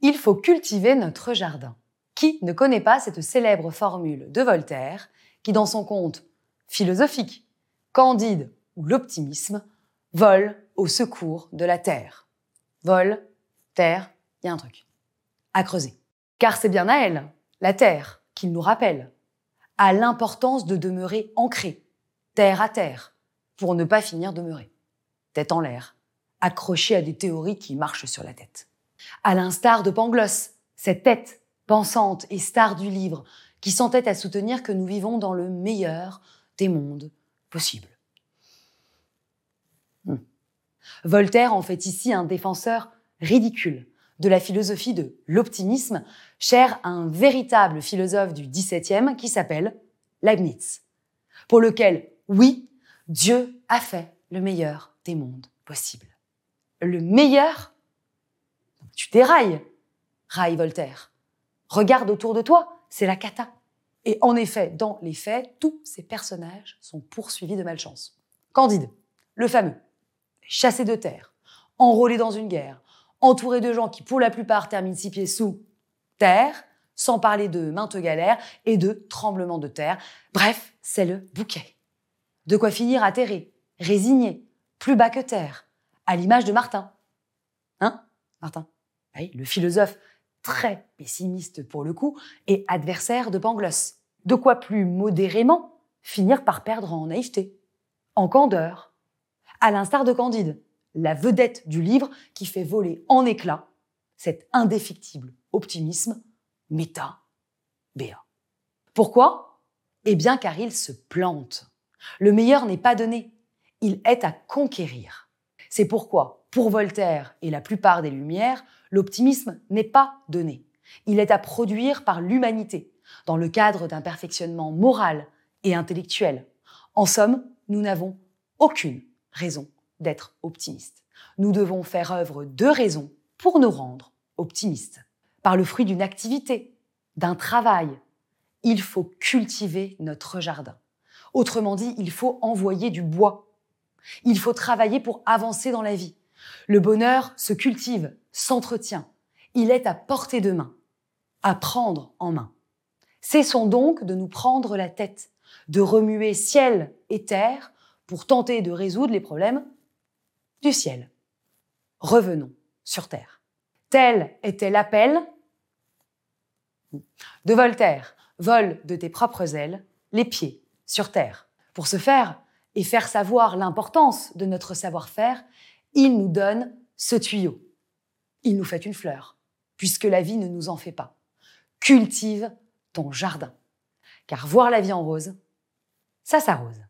Il faut cultiver notre jardin. Qui ne connaît pas cette célèbre formule de Voltaire qui, dans son conte philosophique, Candide ou l'optimisme, vole au secours de la terre Vol, terre, il y a un truc. À creuser. Car c'est bien à elle, la terre, qu'il nous rappelle, à l'importance de demeurer ancré, terre à terre, pour ne pas finir demeurer, tête en l'air, accroché à des théories qui marchent sur la tête. À l'instar de Pangloss, cette tête pensante et star du livre qui s'entête à soutenir que nous vivons dans le meilleur des mondes possibles. Hmm. Voltaire en fait ici un défenseur ridicule de la philosophie de l'optimisme, cher à un véritable philosophe du XVIIe qui s'appelle Leibniz, pour lequel, oui, Dieu a fait le meilleur des mondes possibles. Le meilleur Tu dérailles, raille Voltaire. Regarde autour de toi, c'est la cata. Et en effet, dans les faits, tous ces personnages sont poursuivis de malchance. Candide, le fameux, chassé de terre, enrôlé dans une guerre, entouré de gens qui, pour la plupart, terminent six pieds sous terre, sans parler de maintes galères et de tremblements de terre. Bref, c'est le bouquet. De quoi finir atterré, résigné, plus bas que terre, à l'image de Martin. Hein, Martin? Le philosophe très pessimiste pour le coup et adversaire de Pangloss. De quoi plus modérément finir par perdre en naïveté, en candeur, à l'instar de Candide, la vedette du livre qui fait voler en éclats cet indéfectible optimisme méta béa. Pourquoi? Eh bien car il se plante. Le meilleur n'est pas donné, il est à conquérir. C'est pourquoi, pour Voltaire et la plupart des Lumières, l'optimisme n'est pas donné. Il est à produire par l'humanité, dans le cadre d'un perfectionnement moral et intellectuel. En somme, nous n'avons aucune raison d'être optimiste. Nous devons faire œuvre de raison pour nous rendre optimistes. Par le fruit d'une activité, d'un travail, il faut cultiver notre jardin. Autrement dit, il faut envoyer du bois. Il faut travailler pour avancer dans la vie. Le bonheur se cultive, s'entretient. Il est à portée de main, à prendre en main. Cessons donc de nous prendre la tête, de remuer ciel et terre pour tenter de résoudre les problèmes du ciel. Revenons sur terre. Tel était l'appel de Voltaire. Vole de tes propres ailes, les pieds sur terre. Pour ce faire et faire savoir l'importance de notre savoir-faire, il nous donne ce tuyau. Il nous fait une fleur, puisque la vie ne nous en fait pas. Cultive ton jardin. Car voir la vie en rose, ça s'arrose.